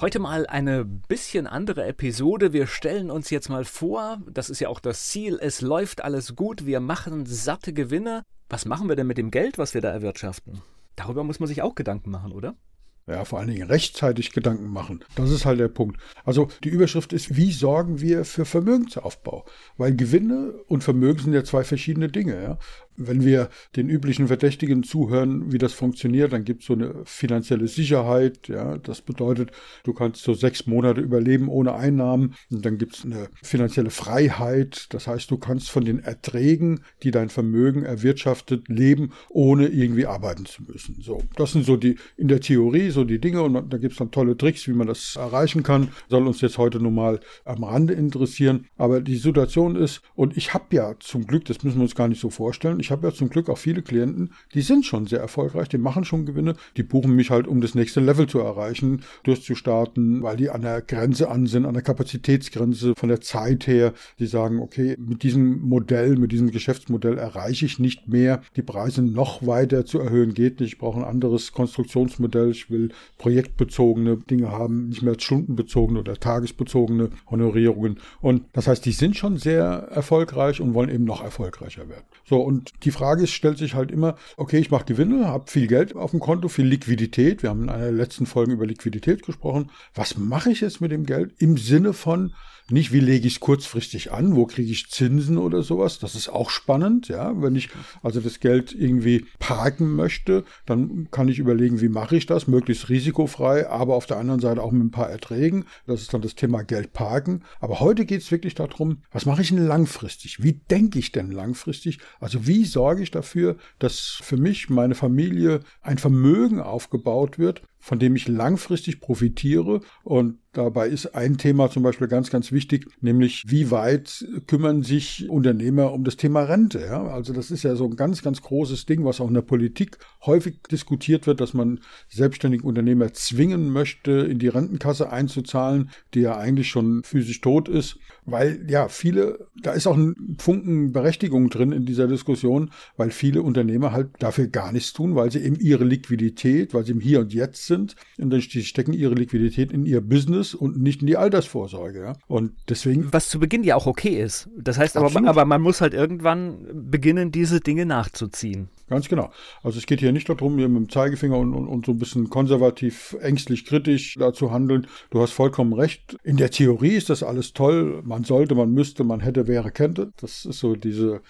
Heute mal eine bisschen andere Episode. Wir stellen uns jetzt mal vor, das ist ja auch das Ziel, es läuft alles gut, wir machen satte Gewinne. Was machen wir denn mit dem Geld, was wir da erwirtschaften? Darüber muss man sich auch Gedanken machen, oder? Ja, vor allen Dingen rechtzeitig Gedanken machen. Das ist halt der Punkt. Also die Überschrift ist, wie sorgen wir für Vermögensaufbau? Weil Gewinne und Vermögen sind ja zwei verschiedene Dinge. Ja? Wenn wir den üblichen Verdächtigen zuhören, wie das funktioniert, dann gibt es so eine finanzielle Sicherheit. Ja, das bedeutet, du kannst so sechs Monate überleben ohne Einnahmen. Und dann gibt es eine finanzielle Freiheit. Das heißt, du kannst von den Erträgen, die dein Vermögen erwirtschaftet, leben, ohne irgendwie arbeiten zu müssen. So, das sind so die in der Theorie so die Dinge und da gibt es dann tolle Tricks, wie man das erreichen kann. Soll uns jetzt heute nur mal am Rande interessieren. Aber die Situation ist, und ich habe ja zum Glück, das müssen wir uns gar nicht so vorstellen, ich habe ja zum Glück auch viele Klienten, die sind schon sehr erfolgreich, die machen schon Gewinne, die buchen mich halt, um das nächste Level zu erreichen, durchzustarten, weil die an der Grenze an sind, an der Kapazitätsgrenze von der Zeit her. Die sagen, okay, mit diesem Modell, mit diesem Geschäftsmodell erreiche ich nicht mehr, die Preise noch weiter zu erhöhen geht nicht. Ich brauche ein anderes Konstruktionsmodell. Ich will projektbezogene Dinge haben, nicht mehr stundenbezogene oder tagesbezogene Honorierungen. Und das heißt, die sind schon sehr erfolgreich und wollen eben noch erfolgreicher werden. So, und die Frage ist, stellt sich halt immer, okay, ich mache Gewinne, habe viel Geld auf dem Konto, viel Liquidität. Wir haben in einer letzten Folgen über Liquidität gesprochen. Was mache ich jetzt mit dem Geld im Sinne von, nicht, wie lege ich es kurzfristig an, wo kriege ich Zinsen oder sowas. Das ist auch spannend, ja. Wenn ich also das Geld irgendwie parken möchte, dann kann ich überlegen, wie mache ich das, möglichst risikofrei, aber auf der anderen Seite auch mit ein paar Erträgen. Das ist dann das Thema Geld parken. Aber heute geht es wirklich darum, was mache ich denn langfristig? Wie denke ich denn langfristig? Also wie sorge ich dafür, dass für mich, meine Familie ein Vermögen aufgebaut wird, von dem ich langfristig profitiere. Und dabei ist ein Thema zum Beispiel ganz, ganz wichtig, nämlich wie weit kümmern sich Unternehmer um das Thema Rente. Ja? Also das ist ja so ein ganz, ganz großes Ding, was auch in der Politik häufig diskutiert wird, dass man selbstständigen Unternehmer zwingen möchte, in die Rentenkasse einzuzahlen, die ja eigentlich schon physisch tot ist. Weil ja, viele, da ist auch ein Funken Berechtigung drin in dieser Diskussion, weil viele Unternehmer halt dafür gar nichts tun, weil sie eben ihre Liquidität, weil sie im Hier und Jetzt sind, und dann stecken ihre Liquidität in ihr Business und nicht in die Altersvorsorge. Ja? Und deswegen. Was zu Beginn ja auch okay ist. Das heißt aber, aber man muss halt irgendwann beginnen, diese Dinge nachzuziehen. Ganz genau. Also es geht hier nicht darum, hier mit dem Zeigefinger und, und, und so ein bisschen konservativ, ängstlich, kritisch da zu handeln. Du hast vollkommen recht. In der Theorie ist das alles toll. Man sollte, man müsste, man hätte, wäre, könnte. Das ist so diese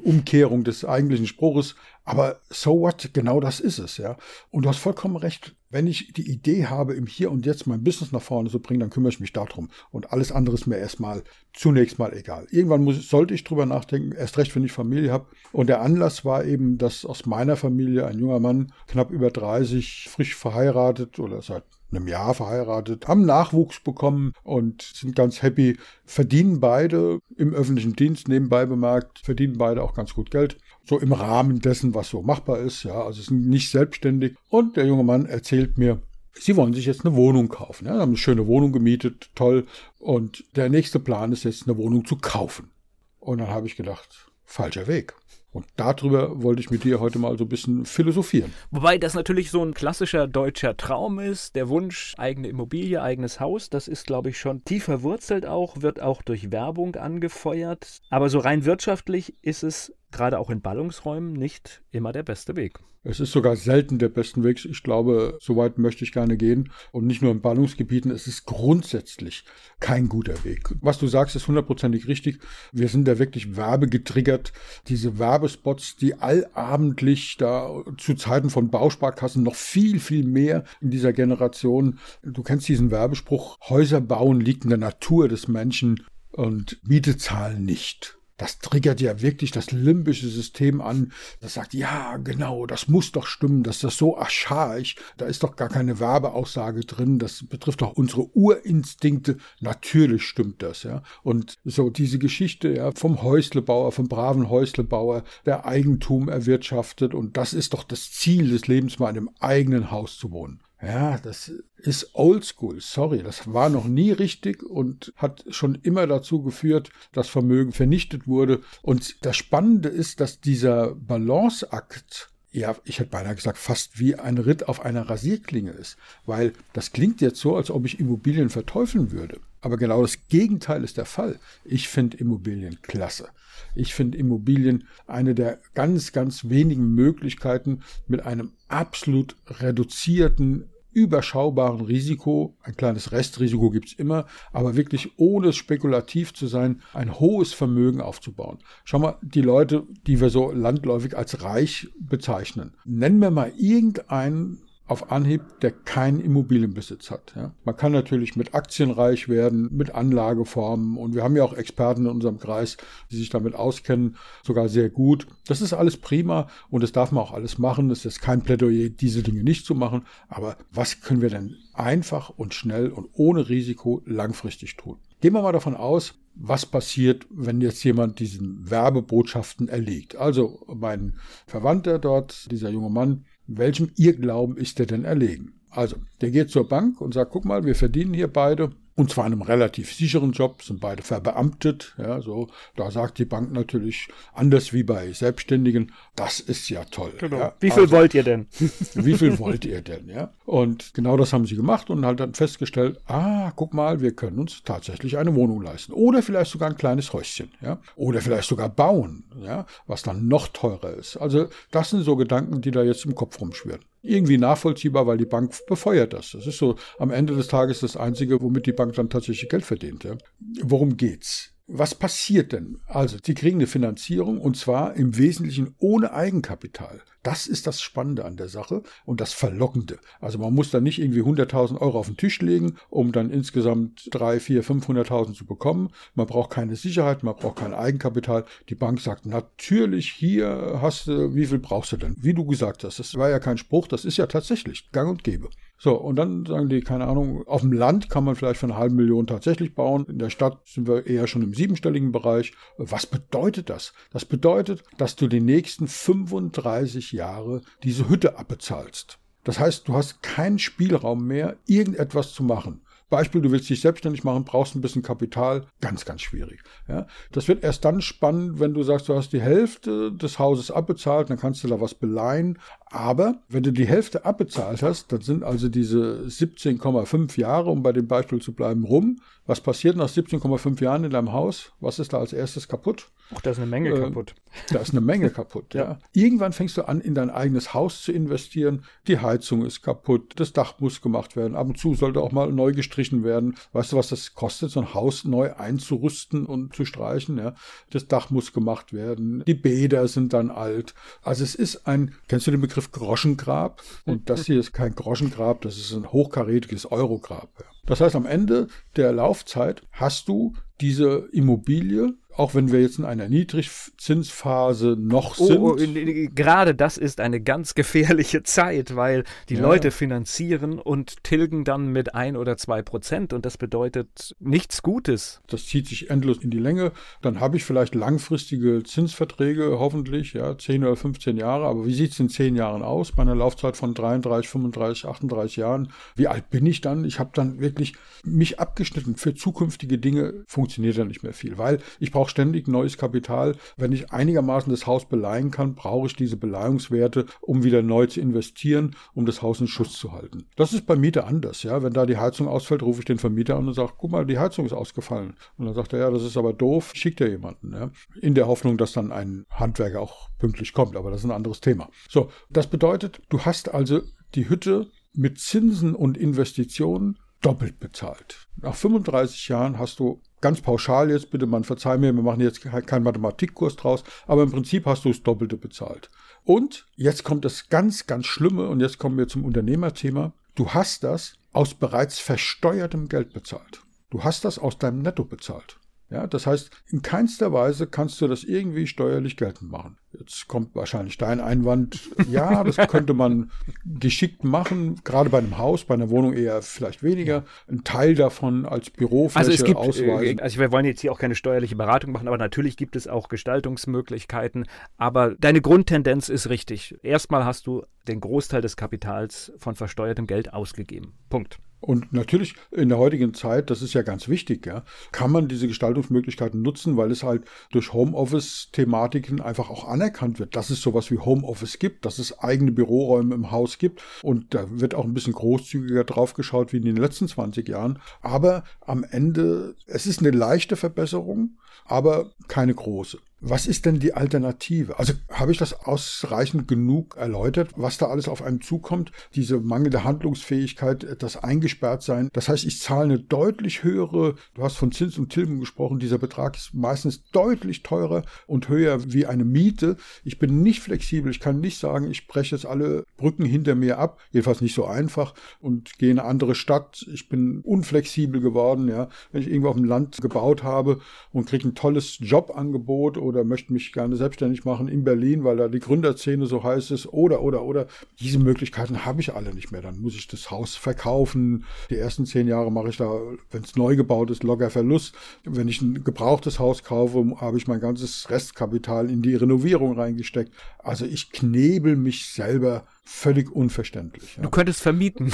Umkehrung des eigentlichen Spruches. Aber so what? Genau das ist es, ja. Und du hast vollkommen recht. Wenn ich die Idee habe, im Hier und Jetzt mein Business nach vorne zu bringen, dann kümmere ich mich darum. Und alles andere ist mir erstmal zunächst mal egal. Irgendwann muss, sollte ich drüber nachdenken, erst recht, wenn ich Familie habe. Und der Anlass war eben, dass aus meiner Familie ein junger Mann, knapp über 30, frisch verheiratet oder seit einem Jahr verheiratet, haben Nachwuchs bekommen und sind ganz happy, verdienen beide im öffentlichen Dienst nebenbei bemerkt, verdienen beide auch ganz gut Geld. So im Rahmen dessen, was so machbar ist, ja, also sind nicht selbstständig. Und der junge Mann erzählt mir, Sie wollen sich jetzt eine Wohnung kaufen. Ja, haben eine schöne Wohnung gemietet, toll. Und der nächste Plan ist jetzt, eine Wohnung zu kaufen. Und dann habe ich gedacht, falscher Weg. Und darüber wollte ich mit dir heute mal so ein bisschen philosophieren. Wobei das natürlich so ein klassischer deutscher Traum ist, der Wunsch, eigene Immobilie, eigenes Haus, das ist, glaube ich, schon tief verwurzelt auch, wird auch durch Werbung angefeuert. Aber so rein wirtschaftlich ist es gerade auch in Ballungsräumen nicht immer der beste Weg. Es ist sogar selten der beste Weg. Ich glaube, so weit möchte ich gerne gehen. Und nicht nur in Ballungsgebieten, es ist grundsätzlich kein guter Weg. Was du sagst, ist hundertprozentig richtig. Wir sind da wirklich werbegetriggert. Diese Werbespots, die allabendlich da zu Zeiten von Bausparkassen noch viel, viel mehr in dieser Generation. Du kennst diesen Werbespruch, Häuser bauen liegt in der Natur des Menschen und Miete zahlen nicht. Das triggert ja wirklich das limbische System an. Das sagt, ja, genau, das muss doch stimmen, dass das so archaisch, da ist doch gar keine Werbeaussage drin, das betrifft doch unsere Urinstinkte. Natürlich stimmt das, ja. Und so diese Geschichte, ja, vom Häuslebauer, vom braven Häuslebauer, der Eigentum erwirtschaftet und das ist doch das Ziel des Lebens, mal in einem eigenen Haus zu wohnen. Ja, das ist oldschool. Sorry, das war noch nie richtig und hat schon immer dazu geführt, dass Vermögen vernichtet wurde. Und das Spannende ist, dass dieser Balanceakt ja, ich hätte beinahe gesagt, fast wie ein Ritt auf einer Rasierklinge ist. Weil das klingt jetzt so, als ob ich Immobilien verteufeln würde. Aber genau das Gegenteil ist der Fall. Ich finde Immobilien klasse. Ich finde Immobilien eine der ganz, ganz wenigen Möglichkeiten mit einem absolut reduzierten überschaubaren Risiko, ein kleines Restrisiko gibt es immer, aber wirklich ohne spekulativ zu sein, ein hohes Vermögen aufzubauen. Schau mal, die Leute, die wir so landläufig als reich bezeichnen, nennen wir mal irgendeinen auf Anhieb, der keinen Immobilienbesitz hat. Ja. Man kann natürlich mit Aktien reich werden, mit Anlageformen und wir haben ja auch Experten in unserem Kreis, die sich damit auskennen, sogar sehr gut. Das ist alles prima und das darf man auch alles machen. Es ist kein Plädoyer, diese Dinge nicht zu machen. Aber was können wir denn einfach und schnell und ohne Risiko langfristig tun? Gehen wir mal davon aus, was passiert, wenn jetzt jemand diesen Werbebotschaften erliegt. Also mein Verwandter dort, dieser junge Mann, welchem Irrglauben ist er denn erlegen? Also, der geht zur Bank und sagt, guck mal, wir verdienen hier beide und zwar in einem relativ sicheren Job, sind beide verbeamtet. Ja, so, da sagt die Bank natürlich, anders wie bei Selbstständigen, das ist ja toll. Genau. Ja. Wie viel also, wollt ihr denn? wie viel wollt ihr denn, ja? Und genau das haben sie gemacht und halt dann festgestellt, ah, guck mal, wir können uns tatsächlich eine Wohnung leisten. Oder vielleicht sogar ein kleines Häuschen, ja? Oder vielleicht sogar bauen, ja? Was dann noch teurer ist. Also, das sind so Gedanken, die da jetzt im Kopf rumschwirren irgendwie nachvollziehbar, weil die Bank befeuert das. Das ist so am Ende des Tages das Einzige, womit die Bank dann tatsächlich Geld verdient. Ja. Worum geht's? Was passiert denn? Also, sie kriegen eine Finanzierung und zwar im Wesentlichen ohne Eigenkapital. Das ist das Spannende an der Sache und das Verlockende. Also man muss da nicht irgendwie 100.000 Euro auf den Tisch legen, um dann insgesamt 3, 4, 500.000 zu bekommen. Man braucht keine Sicherheit, man braucht kein Eigenkapital. Die Bank sagt, natürlich, hier hast du, wie viel brauchst du denn? Wie du gesagt hast, das war ja kein Spruch, das ist ja tatsächlich gang und gäbe. So, und dann sagen die, keine Ahnung, auf dem Land kann man vielleicht für eine halbe Million tatsächlich bauen. In der Stadt sind wir eher schon im siebenstelligen Bereich. Was bedeutet das? Das bedeutet, dass du die nächsten 35 Jahre diese Hütte abbezahlst. Das heißt, du hast keinen Spielraum mehr, irgendetwas zu machen. Beispiel, du willst dich selbstständig machen, brauchst ein bisschen Kapital, ganz, ganz schwierig. Ja, das wird erst dann spannend, wenn du sagst, du hast die Hälfte des Hauses abbezahlt, dann kannst du da was beleihen. Aber wenn du die Hälfte abbezahlt hast, dann sind also diese 17,5 Jahre, um bei dem Beispiel zu bleiben, rum. Was passiert nach 17,5 Jahren in deinem Haus? Was ist da als erstes kaputt? Ach, da ist eine Menge äh, kaputt. Da ist eine Menge kaputt, ja. Irgendwann fängst du an, in dein eigenes Haus zu investieren. Die Heizung ist kaputt, das Dach muss gemacht werden. Ab und zu sollte auch mal neu gestrichen werden. Weißt du, was das kostet, so ein Haus neu einzurüsten und zu streichen? Ja? Das Dach muss gemacht werden. Die Bäder sind dann alt. Also es ist ein, kennst du den Begriff Groschengrab? Und das hier ist kein Groschengrab, das ist ein hochkarätiges Eurograb. Das heißt, am Ende der Laufzeit hast du diese Immobilie auch wenn wir jetzt in einer Niedrigzinsphase noch sind. Oh, oh, gerade das ist eine ganz gefährliche Zeit, weil die ja. Leute finanzieren und tilgen dann mit ein oder zwei Prozent und das bedeutet nichts Gutes. Das zieht sich endlos in die Länge. Dann habe ich vielleicht langfristige Zinsverträge, hoffentlich, ja, 10 oder 15 Jahre. Aber wie sieht es in 10 Jahren aus? Bei einer Laufzeit von 33, 35, 38 Jahren. Wie alt bin ich dann? Ich habe dann wirklich mich abgeschnitten. Für zukünftige Dinge funktioniert da nicht mehr viel, weil ich brauche ständig neues Kapital. Wenn ich einigermaßen das Haus beleihen kann, brauche ich diese Beleihungswerte, um wieder neu zu investieren, um das Haus in Schuss zu halten. Das ist bei Miete anders. Ja? Wenn da die Heizung ausfällt, rufe ich den Vermieter an und sage, guck mal, die Heizung ist ausgefallen. Und dann sagt er, ja, das ist aber doof, schickt er jemanden. Ja? In der Hoffnung, dass dann ein Handwerker auch pünktlich kommt. Aber das ist ein anderes Thema. So, das bedeutet, du hast also die Hütte mit Zinsen und Investitionen doppelt bezahlt. Nach 35 Jahren hast du ganz pauschal jetzt, bitte man verzeih mir, wir machen jetzt keinen Mathematikkurs draus, aber im Prinzip hast du das Doppelte bezahlt. Und jetzt kommt das ganz, ganz Schlimme und jetzt kommen wir zum Unternehmerthema. Du hast das aus bereits versteuertem Geld bezahlt. Du hast das aus deinem Netto bezahlt. Ja, das heißt, in keinster Weise kannst du das irgendwie steuerlich geltend machen. Jetzt kommt wahrscheinlich dein Einwand, ja, das könnte man geschickt machen, gerade bei einem Haus, bei einer Wohnung eher vielleicht weniger, ein Teil davon als Bürofläche also es gibt, ausweisen. Äh, also wir wollen jetzt hier auch keine steuerliche Beratung machen, aber natürlich gibt es auch Gestaltungsmöglichkeiten. Aber deine Grundtendenz ist richtig. Erstmal hast du den Großteil des Kapitals von versteuertem Geld ausgegeben. Punkt. Und natürlich in der heutigen Zeit, das ist ja ganz wichtig, ja, kann man diese Gestaltungsmöglichkeiten nutzen, weil es halt durch Homeoffice-Thematiken einfach auch anerkannt wird, dass es sowas wie Homeoffice gibt, dass es eigene Büroräume im Haus gibt. Und da wird auch ein bisschen großzügiger drauf geschaut wie in den letzten 20 Jahren. Aber am Ende, es ist eine leichte Verbesserung, aber keine große. Was ist denn die Alternative? Also habe ich das ausreichend genug erläutert, was da alles auf einem zukommt? Diese mangelnde Handlungsfähigkeit, das eingesperrt sein. Das heißt, ich zahle eine deutlich höhere, du hast von Zins und Tilgung gesprochen, dieser Betrag ist meistens deutlich teurer und höher wie eine Miete. Ich bin nicht flexibel, ich kann nicht sagen, ich breche jetzt alle Brücken hinter mir ab, jedenfalls nicht so einfach und gehe in eine andere Stadt. Ich bin unflexibel geworden, ja. Wenn ich irgendwo auf dem Land gebaut habe und kriege ein tolles Jobangebot oder möchte mich gerne selbstständig machen in Berlin, weil da die Gründerszene so heiß ist oder, oder, oder. Diese Möglichkeiten habe ich alle nicht mehr. Dann muss ich das Haus verkaufen. Die ersten zehn Jahre mache ich da, wenn es neu gebaut ist, locker Verlust. Wenn ich ein gebrauchtes Haus kaufe, habe ich mein ganzes Restkapital in die Renovierung reingesteckt. Also ich knebel mich selber völlig unverständlich. Ja. Du könntest vermieten.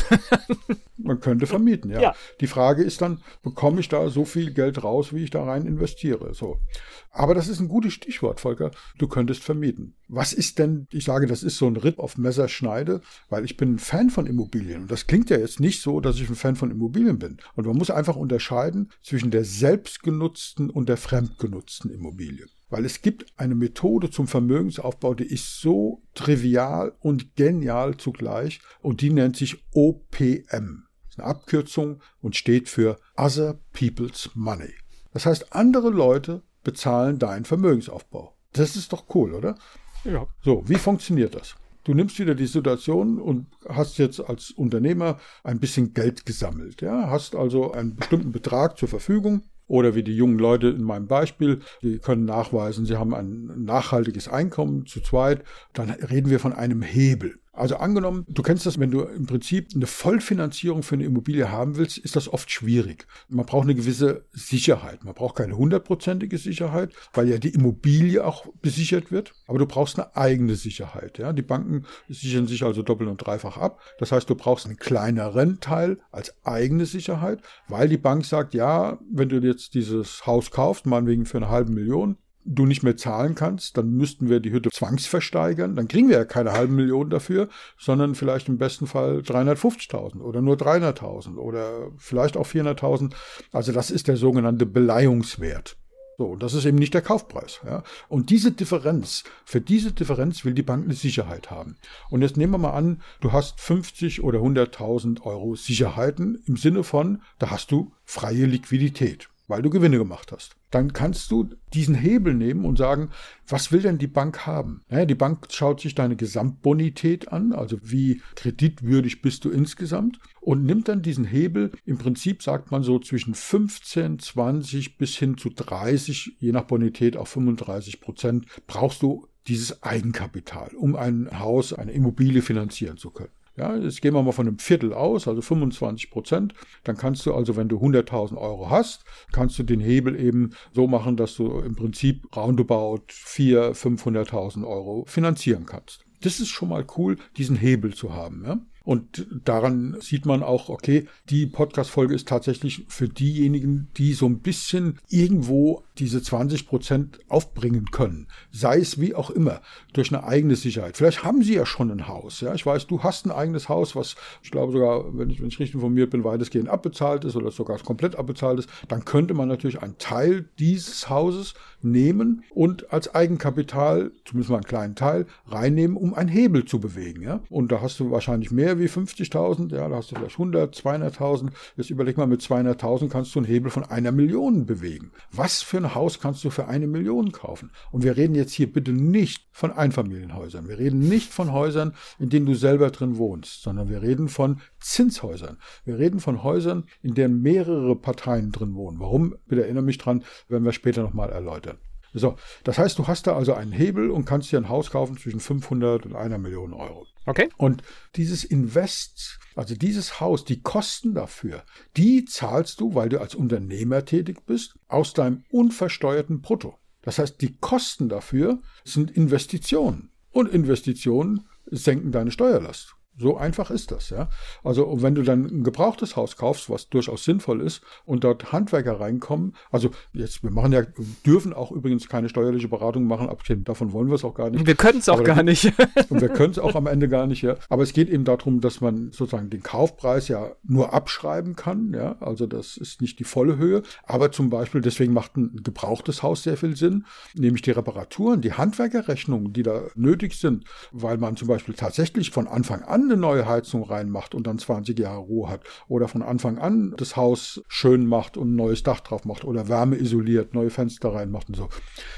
Man könnte vermieten, ja. ja. Die Frage ist dann, bekomme ich da so viel Geld raus, wie ich da rein investiere? So. Aber das ist ein gutes Stichwort, Volker. Du könntest vermieten. Was ist denn, ich sage, das ist so ein Ritt auf Messerschneide, weil ich bin ein Fan von Immobilien. Und das klingt ja jetzt nicht so, dass ich ein Fan von Immobilien bin. Und man muss einfach unterscheiden zwischen der selbstgenutzten und der fremdgenutzten Immobilie. Weil es gibt eine Methode zum Vermögensaufbau, die ist so trivial und genial zugleich und die nennt sich OPM. Das ist eine Abkürzung und steht für Other People's Money. Das heißt, andere Leute bezahlen deinen Vermögensaufbau. Das ist doch cool, oder? Ja. So, wie funktioniert das? Du nimmst wieder die Situation und hast jetzt als Unternehmer ein bisschen Geld gesammelt. Ja? Hast also einen bestimmten Betrag zur Verfügung oder wie die jungen Leute in meinem Beispiel, die können nachweisen, sie haben ein nachhaltiges Einkommen zu zweit. Dann reden wir von einem Hebel. Also angenommen, du kennst das, wenn du im Prinzip eine Vollfinanzierung für eine Immobilie haben willst, ist das oft schwierig. Man braucht eine gewisse Sicherheit. Man braucht keine hundertprozentige Sicherheit, weil ja die Immobilie auch besichert wird. Aber du brauchst eine eigene Sicherheit. Ja? Die Banken sichern sich also doppelt und dreifach ab. Das heißt, du brauchst einen kleineren Teil als eigene Sicherheit, weil die Bank sagt, ja, wenn du jetzt dieses Haus kaufst, meinetwegen für eine halbe Million, du nicht mehr zahlen kannst, dann müssten wir die Hütte zwangsversteigern. Dann kriegen wir ja keine halben Millionen dafür, sondern vielleicht im besten Fall 350.000 oder nur 300.000 oder vielleicht auch 400.000. Also das ist der sogenannte Beleihungswert. So, und das ist eben nicht der Kaufpreis. Ja. Und diese Differenz, für diese Differenz will die Bank eine Sicherheit haben. Und jetzt nehmen wir mal an, du hast 50 oder 100.000 Euro Sicherheiten im Sinne von, da hast du freie Liquidität weil du Gewinne gemacht hast. Dann kannst du diesen Hebel nehmen und sagen, was will denn die Bank haben? Naja, die Bank schaut sich deine Gesamtbonität an, also wie kreditwürdig bist du insgesamt und nimmt dann diesen Hebel, im Prinzip sagt man so zwischen 15, 20 bis hin zu 30, je nach Bonität auch 35 Prozent, brauchst du dieses Eigenkapital, um ein Haus, eine Immobilie finanzieren zu können. Ja, jetzt gehen wir mal von einem Viertel aus, also 25 Prozent. Dann kannst du also, wenn du 100.000 Euro hast, kannst du den Hebel eben so machen, dass du im Prinzip roundabout 400.000, 500.000 Euro finanzieren kannst. Das ist schon mal cool, diesen Hebel zu haben. Ja? Und daran sieht man auch, okay, die Podcast-Folge ist tatsächlich für diejenigen, die so ein bisschen irgendwo diese 20 Prozent aufbringen können. Sei es wie auch immer, durch eine eigene Sicherheit. Vielleicht haben sie ja schon ein Haus. Ja, ich weiß, du hast ein eigenes Haus, was ich glaube sogar, wenn ich, wenn ich richtig informiert bin, weitestgehend abbezahlt ist oder sogar komplett abbezahlt ist. Dann könnte man natürlich einen Teil dieses Hauses nehmen und als Eigenkapital, zumindest mal einen kleinen Teil, reinnehmen, um einen Hebel zu bewegen. Ja? Und da hast du wahrscheinlich mehr wie 50.000, ja, da hast du vielleicht 100, 200.000. Jetzt überleg mal, mit 200.000 kannst du einen Hebel von einer Million bewegen. Was für ein Haus kannst du für eine Million kaufen? Und wir reden jetzt hier bitte nicht von Einfamilienhäusern. Wir reden nicht von Häusern, in denen du selber drin wohnst, sondern wir reden von Zinshäusern. Wir reden von Häusern, in denen mehrere Parteien drin wohnen. Warum? Bitte erinnere mich dran, werden wir später nochmal erläutern. So, das heißt, du hast da also einen Hebel und kannst dir ein Haus kaufen zwischen 500 und einer Million Euro. Okay. Und dieses Invest, also dieses Haus, die Kosten dafür, die zahlst du, weil du als Unternehmer tätig bist, aus deinem unversteuerten Brutto. Das heißt, die Kosten dafür sind Investitionen. Und Investitionen senken deine Steuerlast. So einfach ist das, ja. Also wenn du dann ein gebrauchtes Haus kaufst, was durchaus sinnvoll ist, und dort Handwerker reinkommen, also jetzt, wir machen ja, dürfen auch übrigens keine steuerliche Beratung machen, abgesehen davon wollen wir es auch gar nicht. Wir können es auch gar nicht. und wir können es auch am Ende gar nicht, ja. Aber es geht eben darum, dass man sozusagen den Kaufpreis ja nur abschreiben kann, ja. Also das ist nicht die volle Höhe. Aber zum Beispiel, deswegen macht ein gebrauchtes Haus sehr viel Sinn, nämlich die Reparaturen, die Handwerkerrechnungen, die da nötig sind, weil man zum Beispiel tatsächlich von Anfang an eine neue Heizung reinmacht und dann 20 Jahre Ruhe hat oder von Anfang an das Haus schön macht und ein neues Dach drauf macht oder Wärme isoliert, neue Fenster reinmacht und so.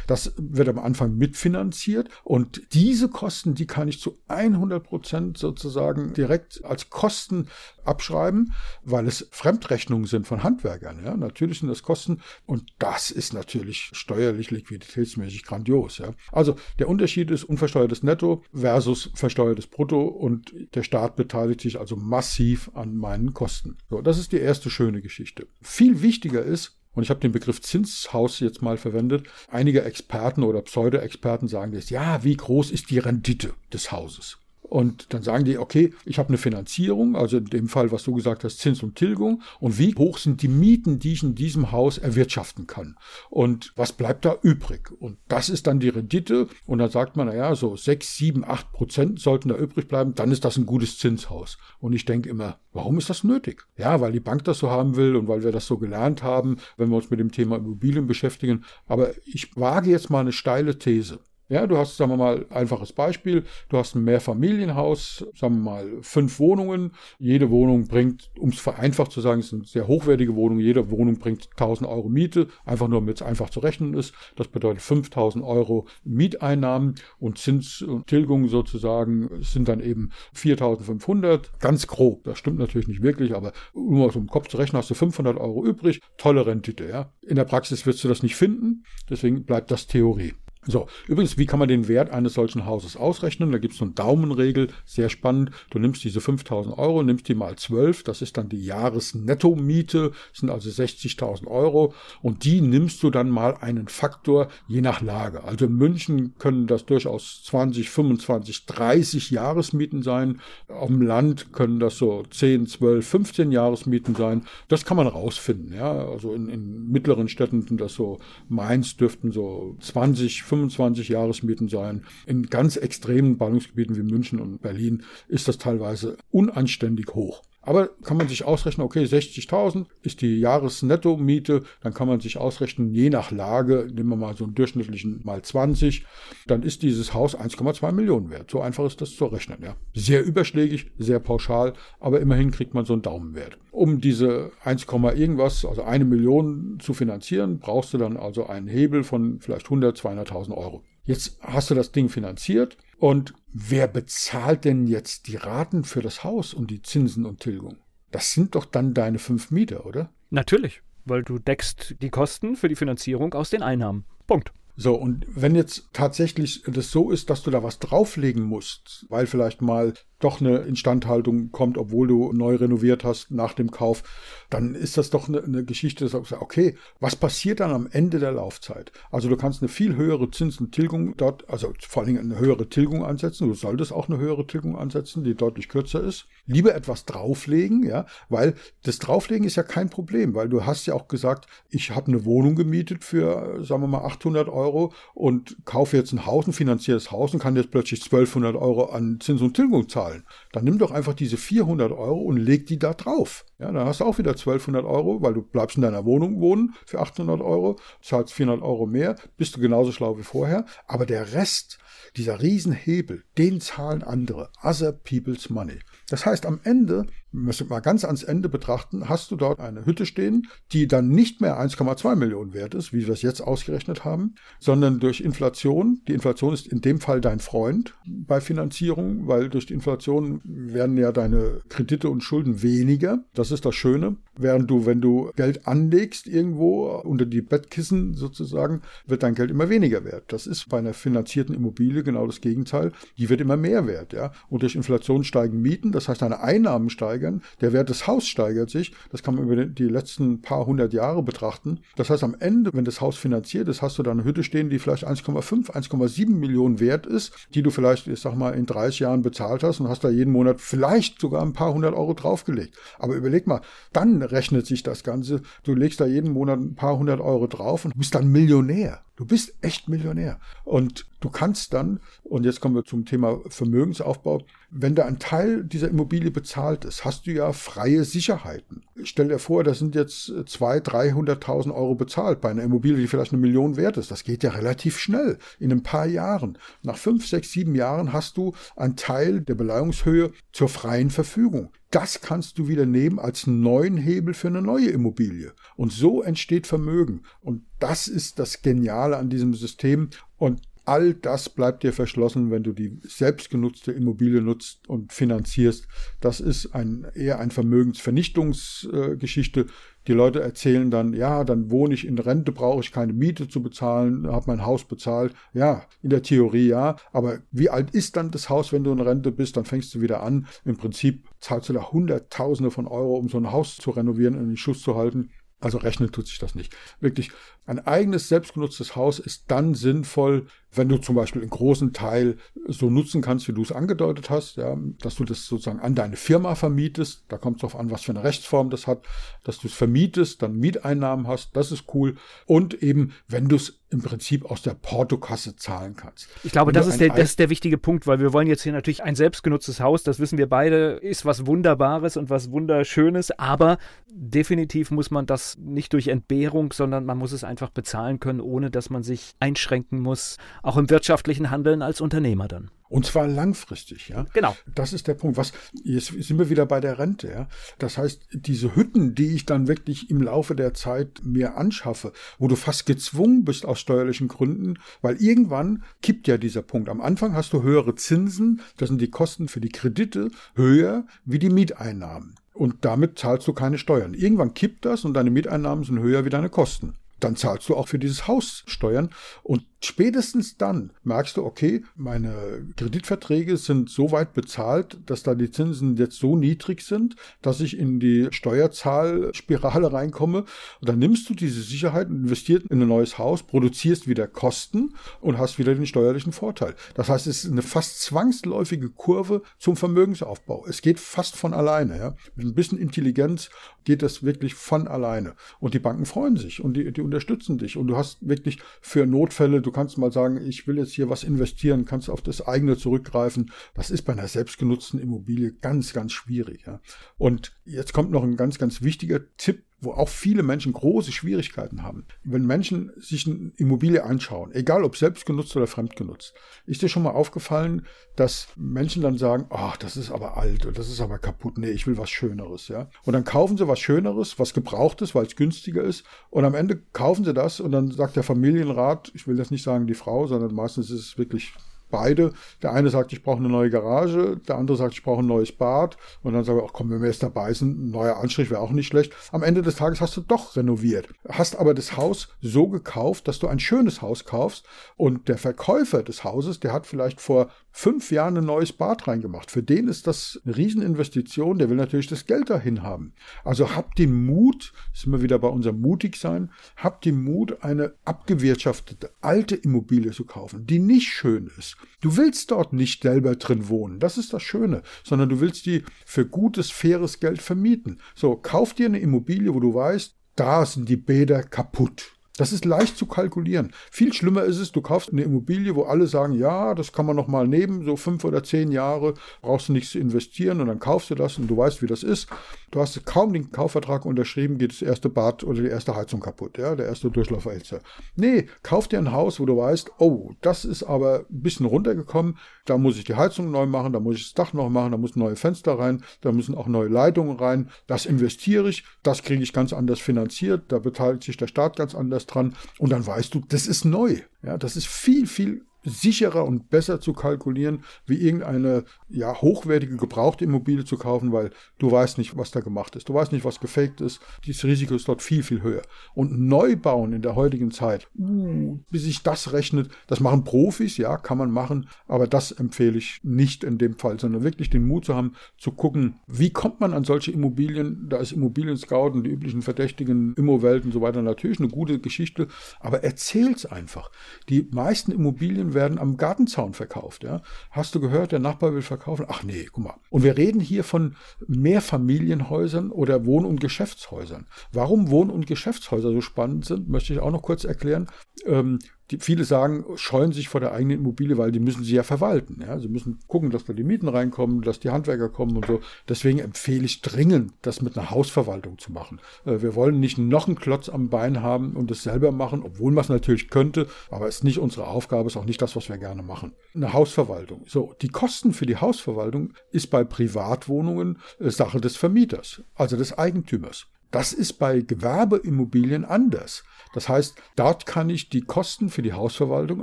Das wird am Anfang mitfinanziert und diese Kosten, die kann ich zu 100 Prozent sozusagen direkt als Kosten abschreiben, weil es Fremdrechnungen sind von Handwerkern. Ja, natürlich sind das Kosten und das ist natürlich steuerlich liquiditätsmäßig grandios. Ja. Also der Unterschied ist unversteuertes Netto versus versteuertes Brutto und der Staat beteiligt sich also massiv an meinen Kosten. So, das ist die erste schöne Geschichte. Viel wichtiger ist, und ich habe den Begriff Zinshaus jetzt mal verwendet. Einige Experten oder Pseudo-Experten sagen jetzt, ja, wie groß ist die Rendite des Hauses? Und dann sagen die, okay, ich habe eine Finanzierung, also in dem Fall, was du gesagt hast, Zins und Tilgung. Und wie hoch sind die Mieten, die ich in diesem Haus erwirtschaften kann? Und was bleibt da übrig? Und das ist dann die Rendite. Und dann sagt man, naja, so sechs, sieben, acht Prozent sollten da übrig bleiben. Dann ist das ein gutes Zinshaus. Und ich denke immer, warum ist das nötig? Ja, weil die Bank das so haben will und weil wir das so gelernt haben, wenn wir uns mit dem Thema Immobilien beschäftigen. Aber ich wage jetzt mal eine steile These. Ja, du hast, sagen wir mal, einfaches Beispiel. Du hast ein Mehrfamilienhaus, sagen wir mal, fünf Wohnungen. Jede Wohnung bringt, um es vereinfacht zu sagen, es sind sehr hochwertige Wohnungen. Jede Wohnung bringt 1000 Euro Miete, einfach nur, damit es einfach zu rechnen ist. Das bedeutet 5000 Euro Mieteinnahmen und Zins und Tilgung sozusagen sind dann eben 4500. Ganz grob. Das stimmt natürlich nicht wirklich, aber um aus dem Kopf zu rechnen, hast du 500 Euro übrig. Tolle Rendite, ja. In der Praxis wirst du das nicht finden. Deswegen bleibt das Theorie. So, übrigens, wie kann man den Wert eines solchen Hauses ausrechnen? Da gibt es so eine Daumenregel, sehr spannend. Du nimmst diese 5000 Euro, nimmst die mal 12, das ist dann die Jahresnettomiete, sind also 60.000 Euro und die nimmst du dann mal einen Faktor je nach Lage. Also in München können das durchaus 20, 25, 30 Jahresmieten sein. Auf dem Land können das so 10, 12, 15 Jahresmieten sein. Das kann man rausfinden. Ja? Also in, in mittleren Städten sind das so, Mainz dürften so 20, 25 25 Jahresmieten sein. In ganz extremen Ballungsgebieten wie München und Berlin ist das teilweise unanständig hoch. Aber kann man sich ausrechnen, okay, 60.000 ist die Jahresnetto-Miete, dann kann man sich ausrechnen, je nach Lage, nehmen wir mal so einen durchschnittlichen mal 20, dann ist dieses Haus 1,2 Millionen wert. So einfach ist das zu rechnen, ja. Sehr überschlägig, sehr pauschal, aber immerhin kriegt man so einen Daumenwert. Um diese 1, irgendwas, also eine Million zu finanzieren, brauchst du dann also einen Hebel von vielleicht 100, 200.000 Euro. Jetzt hast du das Ding finanziert und wer bezahlt denn jetzt die Raten für das Haus und die Zinsen und Tilgung? Das sind doch dann deine fünf Mieter, oder? Natürlich, weil du deckst die Kosten für die Finanzierung aus den Einnahmen. Punkt. So, und wenn jetzt tatsächlich das so ist, dass du da was drauflegen musst, weil vielleicht mal doch eine Instandhaltung kommt, obwohl du neu renoviert hast nach dem Kauf, dann ist das doch eine, eine Geschichte, dass du sagst, okay, was passiert dann am Ende der Laufzeit? Also du kannst eine viel höhere Zinsentilgung dort, also vor allen Dingen eine höhere Tilgung ansetzen, du solltest auch eine höhere Tilgung ansetzen, die deutlich kürzer ist. Lieber etwas drauflegen, ja, weil das Drauflegen ist ja kein Problem, weil du hast ja auch gesagt, ich habe eine Wohnung gemietet für, sagen wir mal, 800 Euro und kaufe jetzt ein Haus, ein finanziertes Haus und kann jetzt plötzlich 1200 Euro an Zins und Tilgung zahlen zahlen. Dann nimm doch einfach diese 400 Euro und leg die da drauf. Ja, dann hast du auch wieder 1200 Euro, weil du bleibst in deiner Wohnung wohnen für 800 Euro, zahlst 400 Euro mehr, bist du genauso schlau wie vorher. Aber der Rest, dieser Riesenhebel, den zahlen andere. Other people's money. Das heißt, am Ende, müssen wir mal ganz ans Ende betrachten, hast du dort eine Hütte stehen, die dann nicht mehr 1,2 Millionen wert ist, wie wir es jetzt ausgerechnet haben, sondern durch Inflation, die Inflation ist in dem Fall dein Freund bei Finanzierung, weil durch die Inflation werden ja deine Kredite und Schulden weniger. Das ist das Schöne. Während du, wenn du Geld anlegst irgendwo unter die Bettkissen sozusagen, wird dein Geld immer weniger wert. Das ist bei einer finanzierten Immobilie genau das Gegenteil. Die wird immer mehr wert, ja. Und durch Inflation steigen Mieten das heißt deine Einnahmen steigern, der Wert des Hauses steigert sich, das kann man über die letzten paar hundert Jahre betrachten. Das heißt, am Ende, wenn das Haus finanziert ist, hast du da eine Hütte stehen, die vielleicht 1,5, 1,7 Millionen wert ist, die du vielleicht, ich sag mal, in 30 Jahren bezahlt hast und hast da jeden Monat vielleicht sogar ein paar hundert Euro draufgelegt. Aber überleg mal, dann rechnet sich das Ganze. Du legst da jeden Monat ein paar hundert Euro drauf und bist dann Millionär. Du bist echt Millionär. Und du kannst dann, und jetzt kommen wir zum Thema Vermögensaufbau, wenn da ein Teil dieser Immobilie bezahlt ist, hast du ja freie Sicherheiten. Stell dir vor, das sind jetzt 200.000, 300.000 Euro bezahlt bei einer Immobilie, die vielleicht eine Million wert ist. Das geht ja relativ schnell, in ein paar Jahren. Nach fünf, sechs, sieben Jahren hast du einen Teil der Beleihungshöhe zur freien Verfügung. Das kannst du wieder nehmen als neuen Hebel für eine neue Immobilie. Und so entsteht Vermögen. Und das ist das Geniale an diesem System. Und all das bleibt dir verschlossen, wenn du die selbstgenutzte Immobilie nutzt und finanzierst. Das ist ein, eher ein Vermögensvernichtungsgeschichte. Die Leute erzählen dann, ja, dann wohne ich in Rente, brauche ich keine Miete zu bezahlen, habe mein Haus bezahlt. Ja, in der Theorie ja, aber wie alt ist dann das Haus, wenn du in Rente bist? Dann fängst du wieder an. Im Prinzip zahlst du da Hunderttausende von Euro, um so ein Haus zu renovieren und in den Schuss zu halten. Also rechnen tut sich das nicht. Wirklich, ein eigenes selbstgenutztes Haus ist dann sinnvoll, wenn du zum Beispiel einen großen Teil so nutzen kannst, wie du es angedeutet hast, ja, dass du das sozusagen an deine Firma vermietest. Da kommt es darauf an, was für eine Rechtsform das hat, dass du es vermietest, dann Mieteinnahmen hast, das ist cool. Und eben, wenn du es im Prinzip aus der Portokasse zahlen kannst. Ich glaube, das ist, der, das ist der wichtige Punkt, weil wir wollen jetzt hier natürlich ein selbstgenutztes Haus, das wissen wir beide, ist was Wunderbares und was Wunderschönes, aber definitiv muss man das nicht durch Entbehrung, sondern man muss es einfach bezahlen können, ohne dass man sich einschränken muss, auch im wirtschaftlichen Handeln als Unternehmer dann. Und zwar langfristig, ja. Genau. Das ist der Punkt. Was, jetzt sind wir wieder bei der Rente, ja. Das heißt, diese Hütten, die ich dann wirklich im Laufe der Zeit mir anschaffe, wo du fast gezwungen bist aus steuerlichen Gründen, weil irgendwann kippt ja dieser Punkt. Am Anfang hast du höhere Zinsen, das sind die Kosten für die Kredite, höher wie die Mieteinnahmen. Und damit zahlst du keine Steuern. Irgendwann kippt das und deine Mieteinnahmen sind höher wie deine Kosten dann zahlst du auch für dieses Haus Steuern. Und Spätestens dann merkst du, okay, meine Kreditverträge sind so weit bezahlt, dass da die Zinsen jetzt so niedrig sind, dass ich in die Steuerzahlspirale reinkomme. Und dann nimmst du diese Sicherheit und investierst in ein neues Haus, produzierst wieder Kosten und hast wieder den steuerlichen Vorteil. Das heißt, es ist eine fast zwangsläufige Kurve zum Vermögensaufbau. Es geht fast von alleine. Ja. Mit ein bisschen Intelligenz geht das wirklich von alleine. Und die Banken freuen sich und die, die unterstützen dich. Und du hast wirklich für Notfälle, du kannst mal sagen, ich will jetzt hier was investieren, kannst auf das eigene zurückgreifen. Das ist bei einer selbstgenutzten Immobilie ganz, ganz schwierig. Ja. Und jetzt kommt noch ein ganz, ganz wichtiger Tipp, wo auch viele Menschen große Schwierigkeiten haben. Wenn Menschen sich eine Immobilie anschauen, egal ob selbst genutzt oder fremd genutzt, ist dir schon mal aufgefallen, dass Menschen dann sagen, ach, das ist aber alt und das ist aber kaputt, nee, ich will was Schöneres, ja. Und dann kaufen sie was Schöneres, was Gebrauchtes, weil es günstiger ist und am Ende kaufen sie das und dann sagt der Familienrat, ich will das nicht sagen die Frau, sondern meistens ist es wirklich beide. Der eine sagt, ich brauche eine neue Garage, der andere sagt, ich brauche ein neues Bad. Und dann sagen wir, ach komm, wenn wir jetzt dabei sind, ein neuer Anstrich wäre auch nicht schlecht. Am Ende des Tages hast du doch renoviert. Hast aber das Haus so gekauft, dass du ein schönes Haus kaufst. Und der Verkäufer des Hauses, der hat vielleicht vor fünf Jahren ein neues Bad reingemacht. Für den ist das eine Rieseninvestition. Der will natürlich das Geld dahin haben. Also habt den Mut, sind wir wieder bei unserem Mutigsein, habt den Mut, eine abgewirtschaftete alte Immobilie zu kaufen, die nicht schön ist. Du willst dort nicht selber drin wohnen. Das ist das Schöne. Sondern du willst die für gutes, faires Geld vermieten. So, kauf dir eine Immobilie, wo du weißt, da sind die Bäder kaputt. Das ist leicht zu kalkulieren. Viel schlimmer ist es, du kaufst eine Immobilie, wo alle sagen, ja, das kann man noch mal nehmen, so fünf oder zehn Jahre brauchst du nichts zu investieren und dann kaufst du das und du weißt, wie das ist. Du hast kaum den Kaufvertrag unterschrieben, geht das erste Bad oder die erste Heizung kaputt, ja, der erste Durchlauferhitzer. Nee, kauf dir ein Haus, wo du weißt, oh, das ist aber ein bisschen runtergekommen, da muss ich die Heizung neu machen, da muss ich das Dach noch machen, da müssen neue Fenster rein, da müssen auch neue Leitungen rein, das investiere ich, das kriege ich ganz anders finanziert, da beteiligt sich der Staat ganz anders dran und dann weißt du, das ist neu. Ja, das ist viel, viel sicherer und besser zu kalkulieren, wie irgendeine ja, hochwertige gebrauchte Immobilie zu kaufen, weil du weißt nicht, was da gemacht ist. Du weißt nicht, was gefaked ist. Dieses Risiko ist dort viel, viel höher. Und Neubauen in der heutigen Zeit, uh, bis sich das rechnet, das machen Profis, ja, kann man machen, aber das empfehle ich nicht in dem Fall, sondern wirklich den Mut zu haben, zu gucken, wie kommt man an solche Immobilien? Da ist Immobilien Scout und die üblichen verdächtigen Immowelt und so weiter natürlich eine gute Geschichte, aber erzähl's einfach. Die meisten Immobilien werden am Gartenzaun verkauft. Ja? Hast du gehört, der Nachbar will verkaufen? Ach nee, guck mal. Und wir reden hier von Mehrfamilienhäusern oder Wohn- und Geschäftshäusern. Warum Wohn- und Geschäftshäuser so spannend sind, möchte ich auch noch kurz erklären. Ähm, die, viele sagen, scheuen sich vor der eigenen Immobilie, weil die müssen sie ja verwalten. Ja? Sie müssen gucken, dass da die Mieten reinkommen, dass die Handwerker kommen und so. Deswegen empfehle ich dringend, das mit einer Hausverwaltung zu machen. Äh, wir wollen nicht noch einen Klotz am Bein haben und es selber machen, obwohl man es natürlich könnte, aber es ist nicht unsere Aufgabe, ist auch nicht das, was wir gerne machen. Eine Hausverwaltung. So, die Kosten für die Hausverwaltung ist bei Privatwohnungen äh, Sache des Vermieters, also des Eigentümers. Das ist bei Gewerbeimmobilien anders. Das heißt, dort kann ich die Kosten für die Hausverwaltung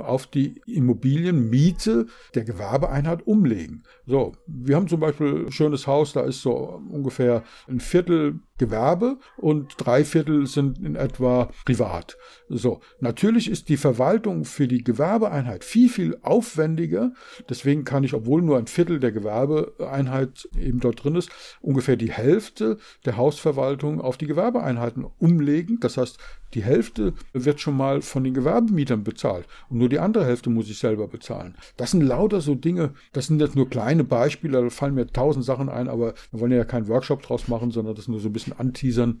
auf die Immobilienmiete der Gewerbeeinheit umlegen. So, wir haben zum Beispiel ein schönes Haus, da ist so ungefähr ein Viertel Gewerbe und drei Viertel sind in etwa privat. So, natürlich ist die Verwaltung für die Gewerbeeinheit viel, viel aufwendiger. Deswegen kann ich, obwohl nur ein Viertel der Gewerbeeinheit eben dort drin ist, ungefähr die Hälfte der Hausverwaltung auf die Gewerbeeinheiten umlegen. Das heißt, die Hälfte wird schon mal von den Gewerbemietern bezahlt und nur die andere Hälfte muss ich selber bezahlen. Das sind lauter so Dinge, das sind jetzt nur kleine Beispiele, da fallen mir tausend Sachen ein, aber wir wollen ja keinen Workshop draus machen, sondern das nur so ein bisschen bisschen anteasern.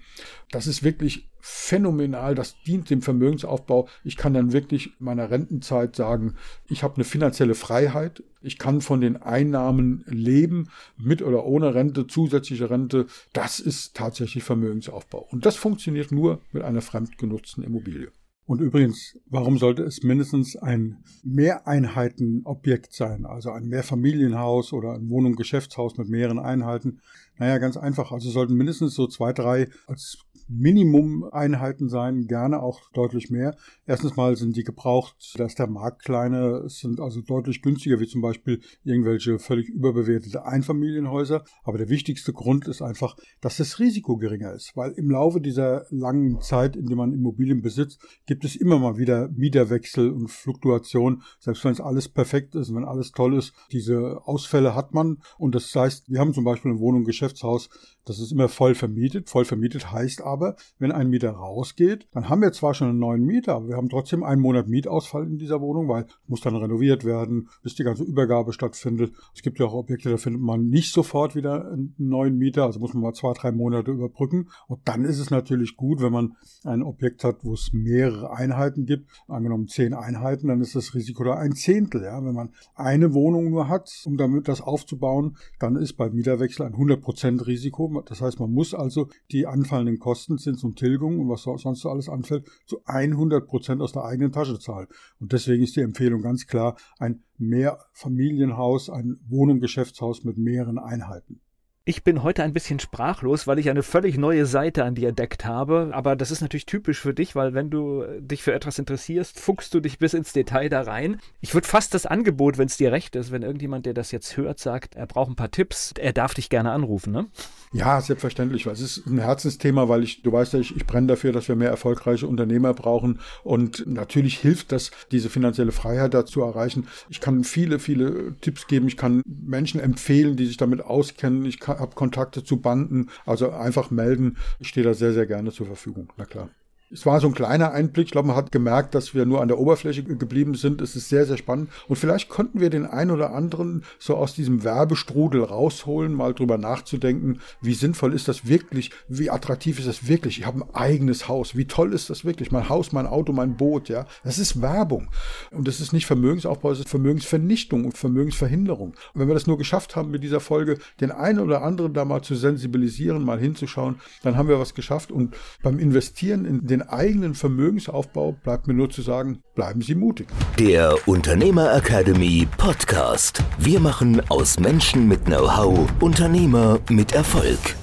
Das ist wirklich phänomenal. Das dient dem Vermögensaufbau. Ich kann dann wirklich meiner Rentenzeit sagen, ich habe eine finanzielle Freiheit. Ich kann von den Einnahmen leben, mit oder ohne Rente, zusätzliche Rente. Das ist tatsächlich Vermögensaufbau. Und das funktioniert nur mit einer fremdgenutzten Immobilie. Und übrigens, warum sollte es mindestens ein Mehreinheitenobjekt sein, also ein Mehrfamilienhaus oder ein Wohnung, Geschäftshaus mit mehreren Einheiten? Naja, ganz einfach. Also sollten mindestens so zwei, drei als Minimum-Einheiten sein, gerne auch deutlich mehr. Erstens mal sind die gebraucht, dass der Markt kleine, sind also deutlich günstiger, wie zum Beispiel irgendwelche völlig überbewertete Einfamilienhäuser. Aber der wichtigste Grund ist einfach, dass das Risiko geringer ist, weil im Laufe dieser langen Zeit, in der man Immobilien besitzt, gibt es immer mal wieder Mieterwechsel und Fluktuation, selbst wenn es alles perfekt ist, wenn alles toll ist. Diese Ausfälle hat man und das heißt, wir haben zum Beispiel eine Wohnung, Geschäftshaus, das ist immer voll vermietet. Voll vermietet heißt aber, wenn ein Mieter rausgeht, dann haben wir zwar schon einen neuen Mieter, aber wir haben trotzdem einen Monat Mietausfall in dieser Wohnung, weil muss dann renoviert werden, bis die ganze Übergabe stattfindet. Es gibt ja auch Objekte, da findet man nicht sofort wieder einen neuen Mieter, also muss man mal zwei, drei Monate überbrücken. Und dann ist es natürlich gut, wenn man ein Objekt hat, wo es mehrere Einheiten gibt. Angenommen zehn Einheiten, dann ist das Risiko da ein Zehntel. Ja? Wenn man eine Wohnung nur hat, um damit das aufzubauen, dann ist bei Mieterwechsel ein 100% Risiko das heißt, man muss also die anfallenden Kosten, Zins und Tilgung und was sonst so alles anfällt, zu 100 Prozent aus der eigenen Tasche zahlen. Und deswegen ist die Empfehlung ganz klar ein Mehrfamilienhaus, ein Wohnung, Geschäftshaus mit mehreren Einheiten. Ich bin heute ein bisschen sprachlos, weil ich eine völlig neue Seite an dir entdeckt habe. Aber das ist natürlich typisch für dich, weil wenn du dich für etwas interessierst, fuchst du dich bis ins Detail da rein. Ich würde fast das Angebot, wenn es dir recht ist, wenn irgendjemand, der das jetzt hört, sagt, er braucht ein paar Tipps, er darf dich gerne anrufen, ne? Ja, selbstverständlich. Es ist ein Herzensthema, weil ich, du weißt ja, ich, ich brenne dafür, dass wir mehr erfolgreiche Unternehmer brauchen. Und natürlich hilft das, diese finanzielle Freiheit dazu erreichen. Ich kann viele, viele Tipps geben. Ich kann Menschen empfehlen, die sich damit auskennen. Ich habe Kontakte zu Banden. Also einfach melden. Ich stehe da sehr, sehr gerne zur Verfügung. Na klar. Es war so ein kleiner Einblick. Ich glaube, man hat gemerkt, dass wir nur an der Oberfläche geblieben sind. Es ist sehr, sehr spannend. Und vielleicht konnten wir den einen oder anderen so aus diesem Werbestrudel rausholen, mal drüber nachzudenken, wie sinnvoll ist das wirklich, wie attraktiv ist das wirklich. Ich habe ein eigenes Haus. Wie toll ist das wirklich? Mein Haus, mein Auto, mein Boot, ja. Das ist Werbung. Und das ist nicht Vermögensaufbau, es ist Vermögensvernichtung und Vermögensverhinderung. Und wenn wir das nur geschafft haben, mit dieser Folge den einen oder anderen da mal zu sensibilisieren, mal hinzuschauen, dann haben wir was geschafft. Und beim Investieren in den eigenen Vermögensaufbau bleibt mir nur zu sagen, bleiben Sie mutig. Der Unternehmer Academy Podcast. Wir machen aus Menschen mit Know-how Unternehmer mit Erfolg.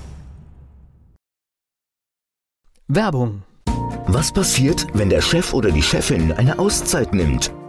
Werbung. Was passiert, wenn der Chef oder die Chefin eine Auszeit nimmt